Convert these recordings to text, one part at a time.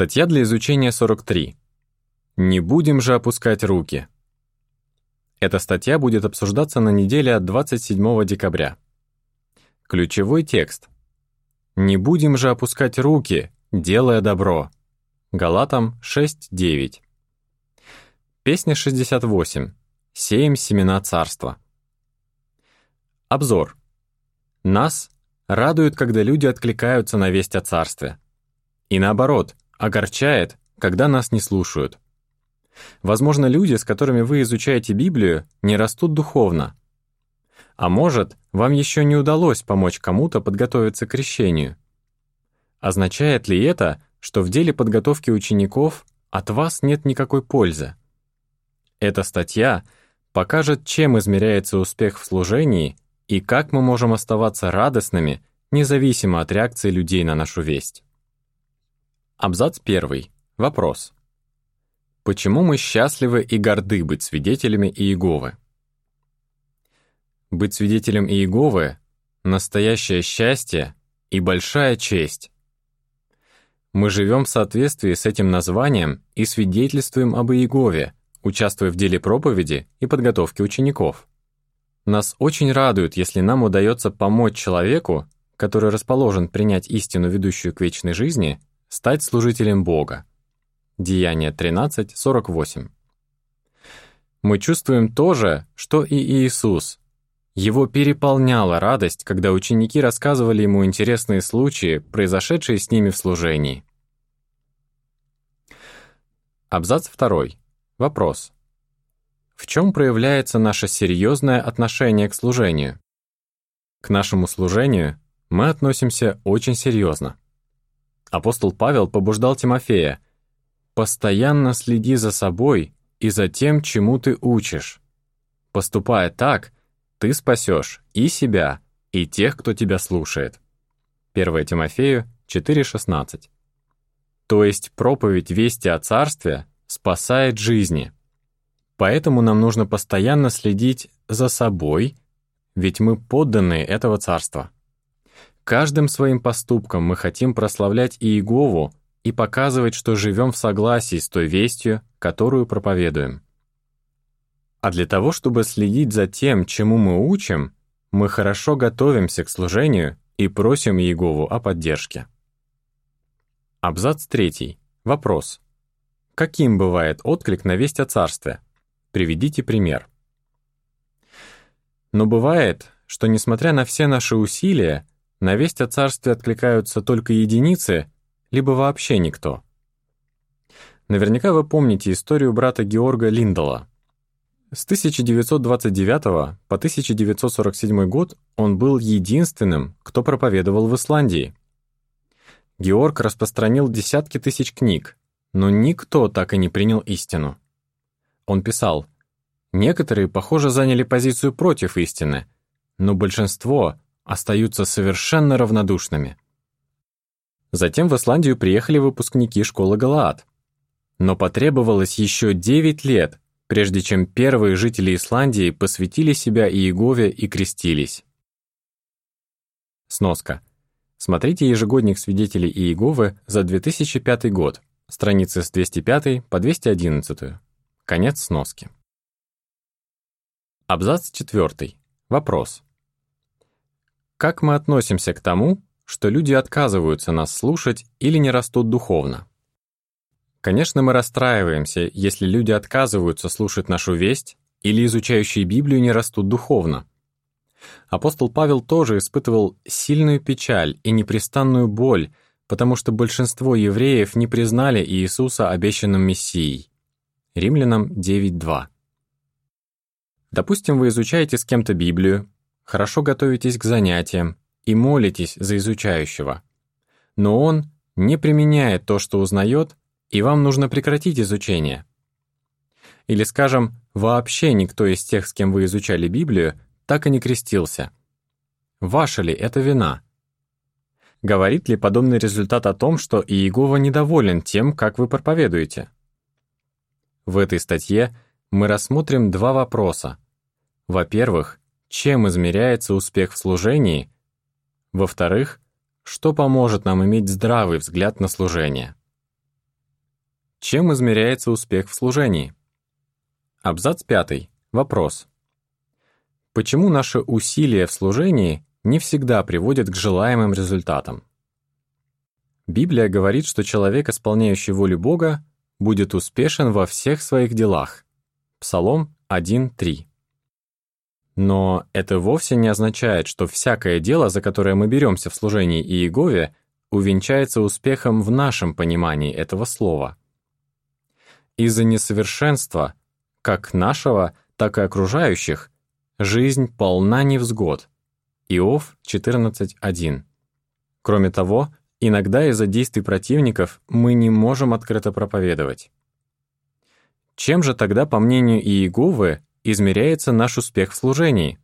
Статья для изучения 43. Не будем же опускать руки. Эта статья будет обсуждаться на неделе от 27 декабря. Ключевой текст. Не будем же опускать руки, делая добро. Галатам 6.9. Песня 68. Сеем семена царства. Обзор. Нас радует, когда люди откликаются на весть о царстве. И наоборот, огорчает, когда нас не слушают. Возможно, люди, с которыми вы изучаете Библию, не растут духовно. А может, вам еще не удалось помочь кому-то подготовиться к крещению. Означает ли это, что в деле подготовки учеников от вас нет никакой пользы? Эта статья покажет, чем измеряется успех в служении и как мы можем оставаться радостными, независимо от реакции людей на нашу весть. Абзац 1. Вопрос. Почему мы счастливы и горды быть свидетелями Иеговы? Быть свидетелем Иеговы — настоящее счастье и большая честь. Мы живем в соответствии с этим названием и свидетельствуем об Иегове, участвуя в деле проповеди и подготовки учеников. Нас очень радует, если нам удается помочь человеку, который расположен принять истину, ведущую к вечной жизни, Стать служителем Бога. Деяние 13.48. Мы чувствуем то же, что и Иисус. Его переполняла радость, когда ученики рассказывали ему интересные случаи, произошедшие с ними в служении. Абзац 2. Вопрос. В чем проявляется наше серьезное отношение к служению? К нашему служению мы относимся очень серьезно. Апостол Павел побуждал Тимофея «Постоянно следи за собой и за тем, чему ты учишь. Поступая так, ты спасешь и себя, и тех, кто тебя слушает». 1 Тимофею 4,16. То есть проповедь вести о Царстве спасает жизни. Поэтому нам нужно постоянно следить за собой, ведь мы подданные этого Царства. Каждым своим поступком мы хотим прославлять Иегову и показывать, что живем в согласии с той вестью, которую проповедуем. А для того, чтобы следить за тем, чему мы учим, мы хорошо готовимся к служению и просим Иегову о поддержке. Абзац 3. Вопрос. Каким бывает отклик на весть о царстве? Приведите пример. Но бывает, что несмотря на все наши усилия, на весть о царстве откликаются только единицы, либо вообще никто. Наверняка вы помните историю брата Георга Линдала. С 1929 по 1947 год он был единственным, кто проповедовал в Исландии. Георг распространил десятки тысяч книг, но никто так и не принял истину. Он писал, «Некоторые, похоже, заняли позицию против истины, но большинство остаются совершенно равнодушными. Затем в Исландию приехали выпускники школы Галаад. Но потребовалось еще 9 лет, прежде чем первые жители Исландии посвятили себя Иегове и крестились. Сноска. Смотрите ежегодник свидетелей Иеговы за 2005 год, страницы с 205 по 211. Конец сноски. Абзац 4. Вопрос. Как мы относимся к тому, что люди отказываются нас слушать или не растут духовно? Конечно, мы расстраиваемся, если люди отказываются слушать нашу весть или изучающие Библию не растут духовно. Апостол Павел тоже испытывал сильную печаль и непрестанную боль, потому что большинство евреев не признали Иисуса обещанным Мессией. Римлянам 9.2. Допустим, вы изучаете с кем-то Библию, хорошо готовитесь к занятиям и молитесь за изучающего. Но он не применяет то, что узнает, и вам нужно прекратить изучение. Или, скажем, вообще никто из тех, с кем вы изучали Библию, так и не крестился. Ваша ли это вина? Говорит ли подобный результат о том, что Иегова недоволен тем, как вы проповедуете? В этой статье мы рассмотрим два вопроса. Во-первых, чем измеряется успех в служении, во-вторых, что поможет нам иметь здравый взгляд на служение. Чем измеряется успех в служении? Абзац 5. Вопрос. Почему наши усилия в служении не всегда приводят к желаемым результатам? Библия говорит, что человек, исполняющий волю Бога, будет успешен во всех своих делах. Псалом 1.3. Но это вовсе не означает, что всякое дело, за которое мы беремся в служении Иегове, увенчается успехом в нашем понимании этого слова. Из-за несовершенства, как нашего, так и окружающих, жизнь полна невзгод. Иов 14.1. Кроме того, иногда из-за действий противников мы не можем открыто проповедовать. Чем же тогда, по мнению Иеговы, измеряется наш успех в служении?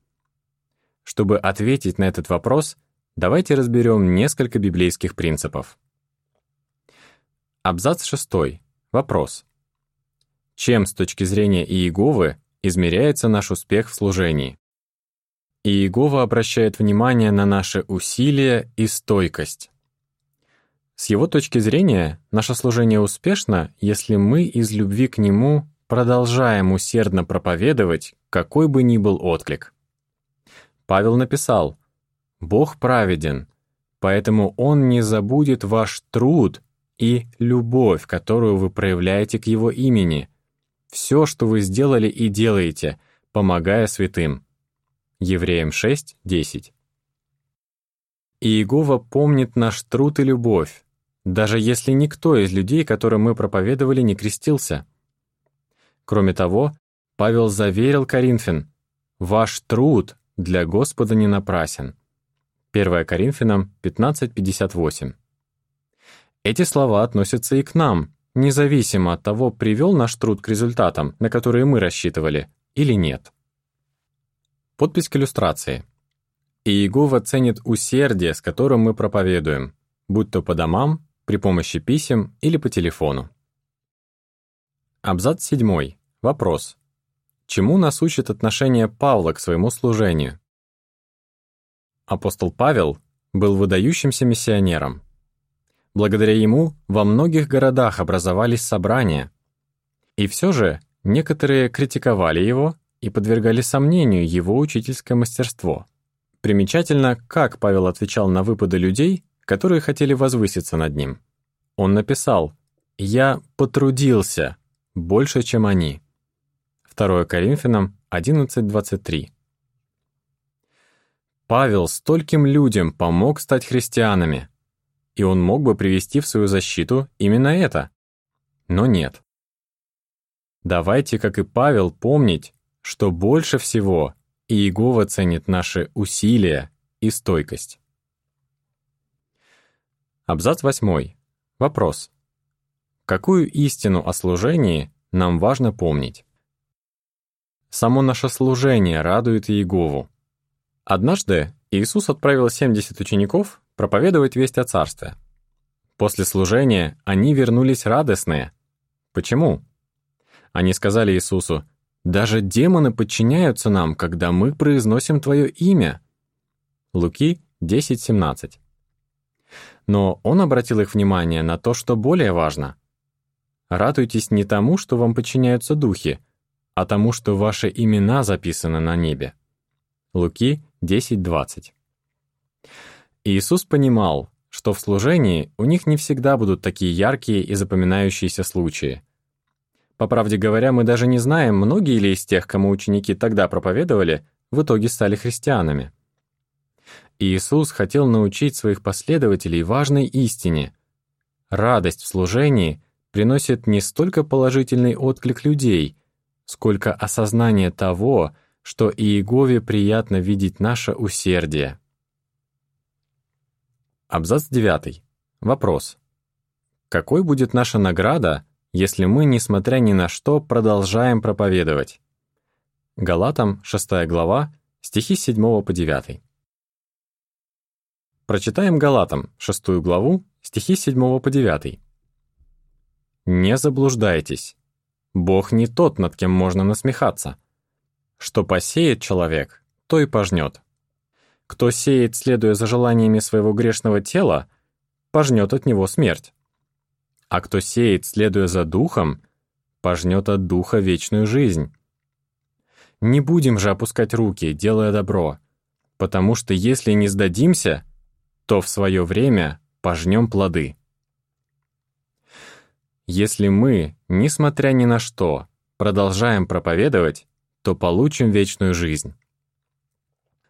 Чтобы ответить на этот вопрос, давайте разберем несколько библейских принципов. Абзац 6. Вопрос. Чем с точки зрения Иеговы измеряется наш успех в служении? Иегова обращает внимание на наши усилия и стойкость. С его точки зрения, наше служение успешно, если мы из любви к нему продолжаем усердно проповедовать, какой бы ни был отклик. Павел написал «Бог праведен, поэтому Он не забудет ваш труд и любовь, которую вы проявляете к Его имени, все, что вы сделали и делаете, помогая святым». Евреям 6, 10. Иегова помнит наш труд и любовь, даже если никто из людей, которым мы проповедовали, не крестился. Кроме того, Павел заверил Коринфян, «Ваш труд для Господа не напрасен». 1 Коринфянам 15.58. Эти слова относятся и к нам, независимо от того, привел наш труд к результатам, на которые мы рассчитывали, или нет. Подпись к иллюстрации. Иегова ценит усердие, с которым мы проповедуем, будь то по домам, при помощи писем или по телефону. Абзац 7. Вопрос. Чему нас учит отношение Павла к своему служению? Апостол Павел был выдающимся миссионером. Благодаря ему во многих городах образовались собрания. И все же некоторые критиковали его и подвергали сомнению его учительское мастерство. Примечательно, как Павел отвечал на выпады людей, которые хотели возвыситься над ним. Он написал «Я потрудился больше, чем они». 2 Коринфянам 11.23 Павел стольким людям помог стать христианами, и он мог бы привести в свою защиту именно это. Но нет. Давайте, как и Павел, помнить, что больше всего Иегова ценит наши усилия и стойкость. Абзац 8. Вопрос. Какую истину о служении нам важно помнить? Само наше служение радует Иегову. Однажды Иисус отправил 70 учеников проповедовать весть о Царстве. После служения они вернулись радостные. Почему? Они сказали Иисусу, «Даже демоны подчиняются нам, когда мы произносим Твое имя». Луки 10:17. Но он обратил их внимание на то, что более важно. Радуйтесь не тому, что вам подчиняются духи, а тому, что ваши имена записаны на небе. Луки 10:20. Иисус понимал, что в служении у них не всегда будут такие яркие и запоминающиеся случаи. По правде говоря, мы даже не знаем, многие ли из тех, кому ученики тогда проповедовали, в итоге стали христианами. Иисус хотел научить своих последователей важной истине. Радость в служении приносит не столько положительный отклик людей, сколько осознание того, что Иегове приятно видеть наше усердие. Абзац 9. Вопрос. Какой будет наша награда, если мы, несмотря ни на что, продолжаем проповедовать? Галатам, 6 глава, стихи с 7 по 9. Прочитаем Галатам, 6 главу, стихи с 7 по 9. «Не заблуждайтесь. Бог не тот, над кем можно насмехаться. Что посеет человек, то и пожнет. Кто сеет, следуя за желаниями своего грешного тела, пожнет от него смерть. а кто сеет, следуя за духом, пожнет от духа вечную жизнь. Не будем же опускать руки, делая добро, потому что если не сдадимся, то в свое время пожнем плоды. Если мы, несмотря ни на что, продолжаем проповедовать, то получим вечную жизнь.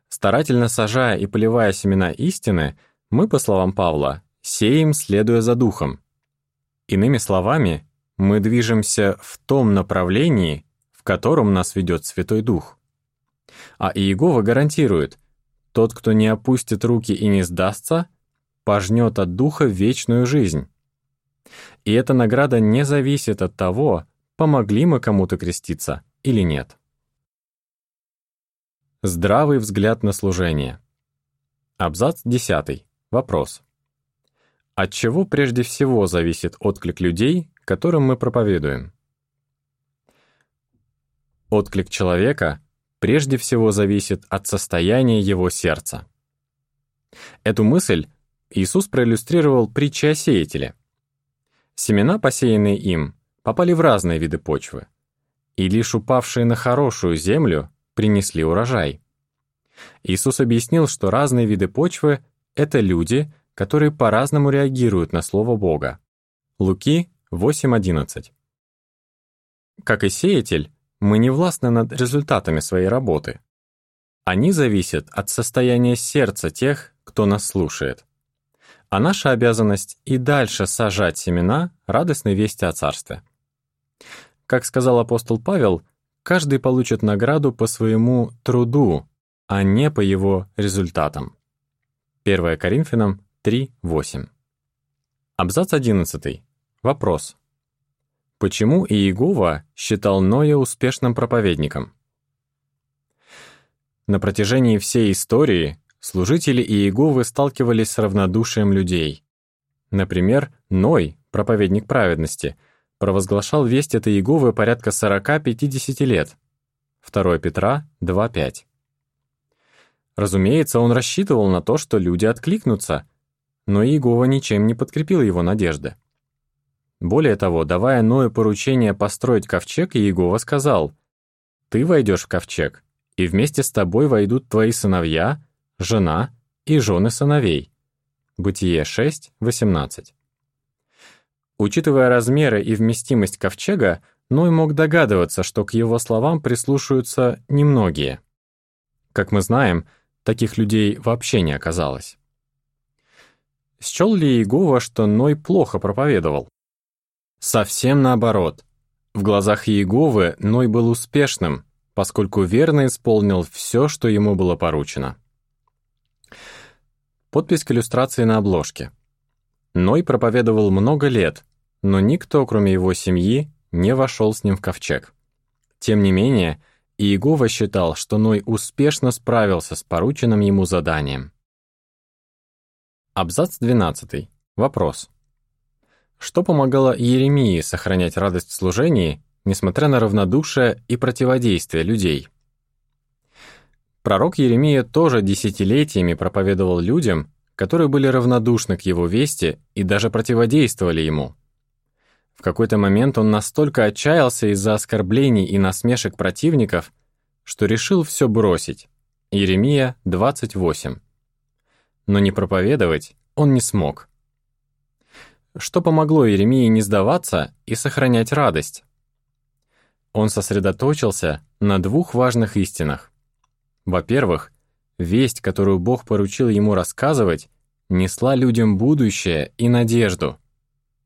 Старательно сажая и поливая семена истины, мы, по словам Павла, сеем, следуя за духом. Иными словами, мы движемся в том направлении, в котором нас ведет Святой Дух. А Иегова гарантирует, тот, кто не опустит руки и не сдастся, пожнет от Духа вечную жизнь. И эта награда не зависит от того, помогли мы кому-то креститься или нет. Здравый взгляд на служение. Абзац 10. Вопрос. От чего прежде всего зависит отклик людей, которым мы проповедуем? Отклик человека прежде всего зависит от состояния его сердца. Эту мысль Иисус проиллюстрировал притчей о сеятеле. Семена, посеянные им, попали в разные виды почвы, и лишь упавшие на хорошую землю принесли урожай. Иисус объяснил, что разные виды почвы — это люди, которые по-разному реагируют на Слово Бога. Луки 8.11. Как и сеятель, мы не властны над результатами своей работы. Они зависят от состояния сердца тех, кто нас слушает. А наша обязанность и дальше сажать семена радостной вести о Царстве. Как сказал апостол Павел, каждый получит награду по своему труду, а не по его результатам. 1 Коринфянам 3.8. Абзац 11. Вопрос. Почему Иегова считал Ноя успешным проповедником? На протяжении всей истории служители Иеговы сталкивались с равнодушием людей. Например, Ной, проповедник праведности, провозглашал весть от Иеговы порядка 40-50 лет. 2 Петра 2.5. Разумеется, он рассчитывал на то, что люди откликнутся, но Иегова ничем не подкрепил его надежды. Более того, давая Ною поручение построить ковчег, Иегова сказал, «Ты войдешь в ковчег, и вместе с тобой войдут твои сыновья, жена и жены сыновей». Бытие 6, 18. Учитывая размеры и вместимость ковчега, Ной мог догадываться, что к его словам прислушаются немногие. Как мы знаем, таких людей вообще не оказалось. Счел ли Иегова, что Ной плохо проповедовал? Совсем наоборот. В глазах Иеговы Ной был успешным, поскольку верно исполнил все, что ему было поручено. Подпись к иллюстрации на обложке. Ной проповедовал много лет, но никто, кроме его семьи, не вошел с ним в ковчег. Тем не менее, Иегова считал, что Ной успешно справился с порученным ему заданием. Абзац 12. Вопрос. Что помогало Иеремии сохранять радость в служении, несмотря на равнодушие и противодействие людей? Пророк Еремия тоже десятилетиями проповедовал людям, которые были равнодушны к его вести и даже противодействовали ему. В какой-то момент он настолько отчаялся из-за оскорблений и насмешек противников, что решил все бросить. Иеремия 28. Но не проповедовать он не смог что помогло Иеремии не сдаваться и сохранять радость. Он сосредоточился на двух важных истинах. Во-первых, весть, которую Бог поручил ему рассказывать, несла людям будущее и надежду.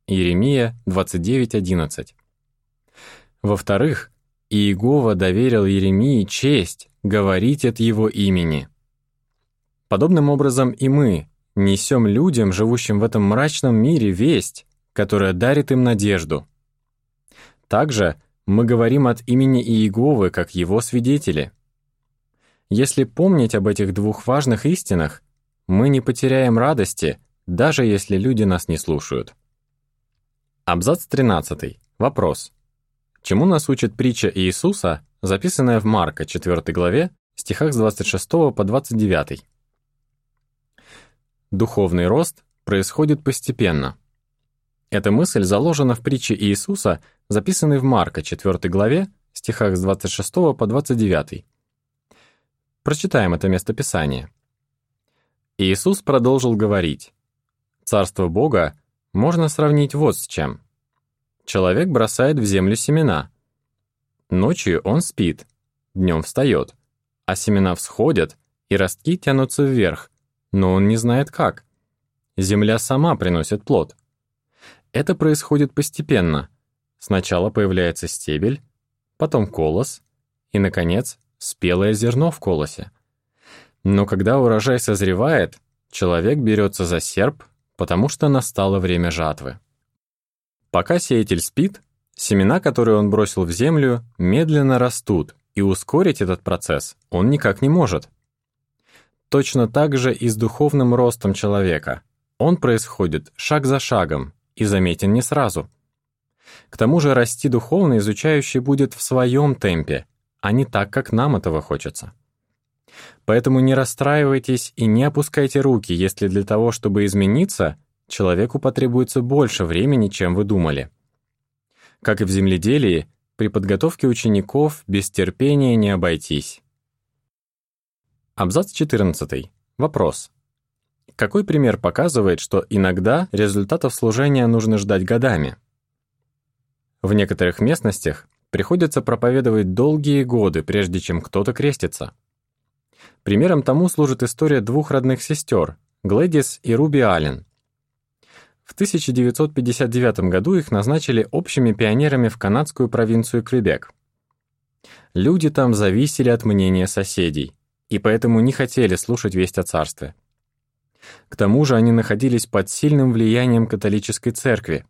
Иеремия 29.11. Во-вторых, Иегова доверил Иеремии честь говорить от его имени. Подобным образом и мы, несем людям, живущим в этом мрачном мире, весть, которая дарит им надежду. Также мы говорим от имени Иеговы, как его свидетели. Если помнить об этих двух важных истинах, мы не потеряем радости, даже если люди нас не слушают. Абзац 13. Вопрос. Чему нас учит притча Иисуса, записанная в Марка 4 главе, стихах с 26 по 29? Духовный рост происходит постепенно. Эта мысль заложена в притче Иисуса, записанной в Марка 4 главе, стихах с 26 по 29. Прочитаем это местописание. Иисус продолжил говорить. «Царство Бога можно сравнить вот с чем. Человек бросает в землю семена. Ночью он спит, днем встает, а семена всходят, и ростки тянутся вверх, но он не знает как. Земля сама приносит плод. Это происходит постепенно. Сначала появляется стебель, потом колос и, наконец, спелое зерно в колосе. Но когда урожай созревает, человек берется за серп, потому что настало время жатвы. Пока сеятель спит, семена, которые он бросил в землю, медленно растут, и ускорить этот процесс он никак не может. Точно так же и с духовным ростом человека. Он происходит шаг за шагом и заметен не сразу. К тому же расти духовно изучающий будет в своем темпе, а не так, как нам этого хочется. Поэтому не расстраивайтесь и не опускайте руки, если для того, чтобы измениться, человеку потребуется больше времени, чем вы думали. Как и в земледелии, при подготовке учеников без терпения не обойтись. Абзац 14. Вопрос. Какой пример показывает, что иногда результатов служения нужно ждать годами? В некоторых местностях приходится проповедовать долгие годы, прежде чем кто-то крестится. Примером тому служит история двух родных сестер, Глэдис и Руби Аллен. В 1959 году их назначили общими пионерами в канадскую провинцию Квебек. Люди там зависели от мнения соседей, и поэтому не хотели слушать весть о царстве. К тому же они находились под сильным влиянием католической церкви.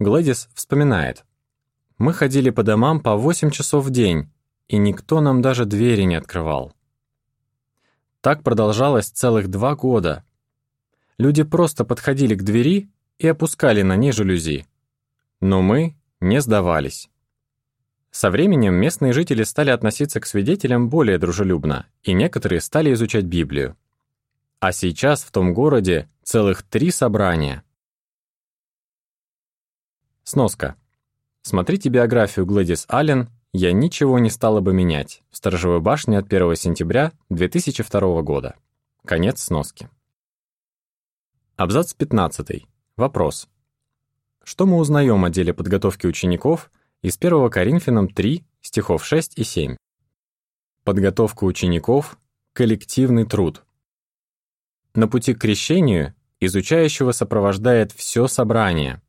Глэдис вспоминает. «Мы ходили по домам по 8 часов в день, и никто нам даже двери не открывал. Так продолжалось целых два года. Люди просто подходили к двери и опускали на ней жалюзи. Но мы не сдавались. Со временем местные жители стали относиться к свидетелям более дружелюбно, и некоторые стали изучать Библию. А сейчас в том городе целых три собрания. Сноска. Смотрите биографию Глэдис Аллен я ничего не стала бы менять. В Сторожевой башне от 1 сентября 2002 года. Конец сноски. Абзац 15. Вопрос. Что мы узнаем о деле подготовки учеников из 1 Коринфянам 3, стихов 6 и 7? Подготовка учеников – коллективный труд. На пути к крещению изучающего сопровождает все собрание.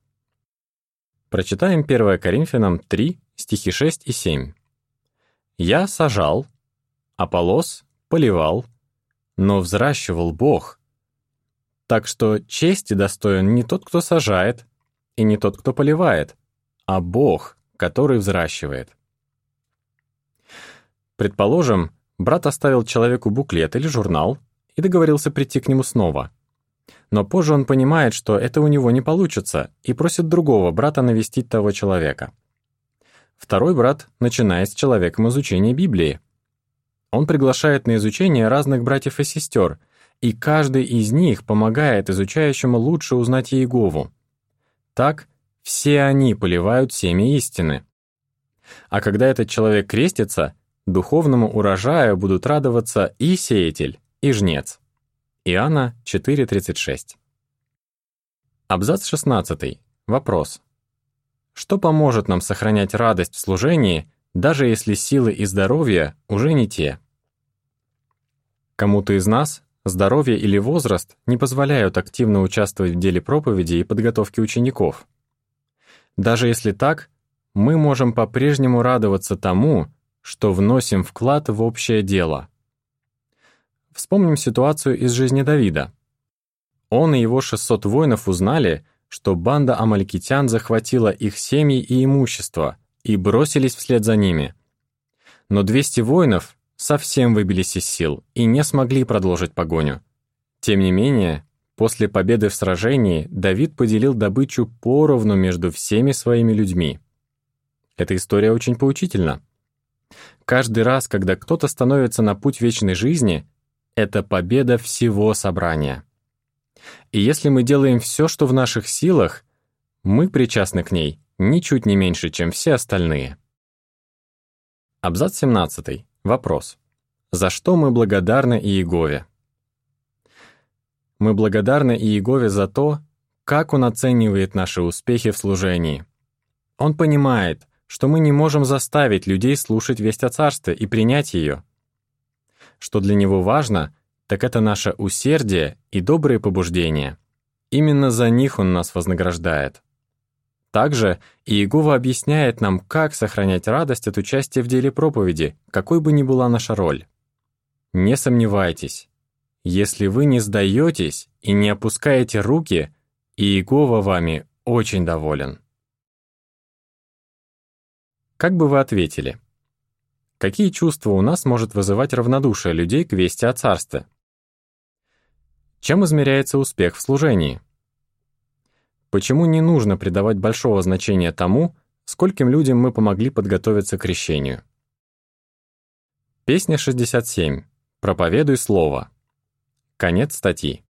Прочитаем 1 Коринфянам 3, стихи 6 и 7. «Я сажал, Аполос поливал, но взращивал Бог. Так что чести достоин не тот, кто сажает, и не тот, кто поливает, а Бог, который взращивает». Предположим, брат оставил человеку буклет или журнал и договорился прийти к нему снова. Но позже он понимает, что это у него не получится, и просит другого брата навестить того человека. Второй брат начинает с человеком изучения Библии. Он приглашает на изучение разных братьев и сестер, и каждый из них помогает изучающему лучше узнать Иегову. Так, все они поливают семя истины. А когда этот человек крестится, духовному урожаю будут радоваться и сеятель, и жнец. Иоанна 4.36. Абзац 16. Вопрос. Что поможет нам сохранять радость в служении, даже если силы и здоровье уже не те? Кому-то из нас здоровье или возраст не позволяют активно участвовать в деле проповеди и подготовки учеников. Даже если так, мы можем по-прежнему радоваться тому, что вносим вклад в общее дело. Вспомним ситуацию из жизни Давида. Он и его 600 воинов узнали, что банда амаликитян захватила их семьи и имущество и бросились вслед за ними. Но 200 воинов совсем выбились из сил и не смогли продолжить погоню. Тем не менее, после победы в сражении Давид поделил добычу поровну между всеми своими людьми. Эта история очень поучительна. Каждый раз, когда кто-то становится на путь вечной жизни, это победа всего собрания. И если мы делаем все, что в наших силах, Мы причастны к ней ничуть не меньше, чем все остальные. Абзац 17. Вопрос. За что мы благодарны Иегове? Мы благодарны Иегове за то, как Он оценивает наши успехи в служении. Он понимает, что мы не можем заставить людей слушать весть о Царстве и принять ее. Что для Него важно, так это наше усердие и добрые побуждения. Именно за них Он нас вознаграждает. Также Иегова объясняет нам, как сохранять радость от участия в деле проповеди, какой бы ни была наша роль. Не сомневайтесь, если вы не сдаетесь и не опускаете руки, Иегова вами очень доволен. Как бы вы ответили? Какие чувства у нас может вызывать равнодушие людей к вести о царстве? Чем измеряется успех в служении? Почему не нужно придавать большого значения тому, скольким людям мы помогли подготовиться к крещению? Песня 67. Проповедуй слово. Конец статьи.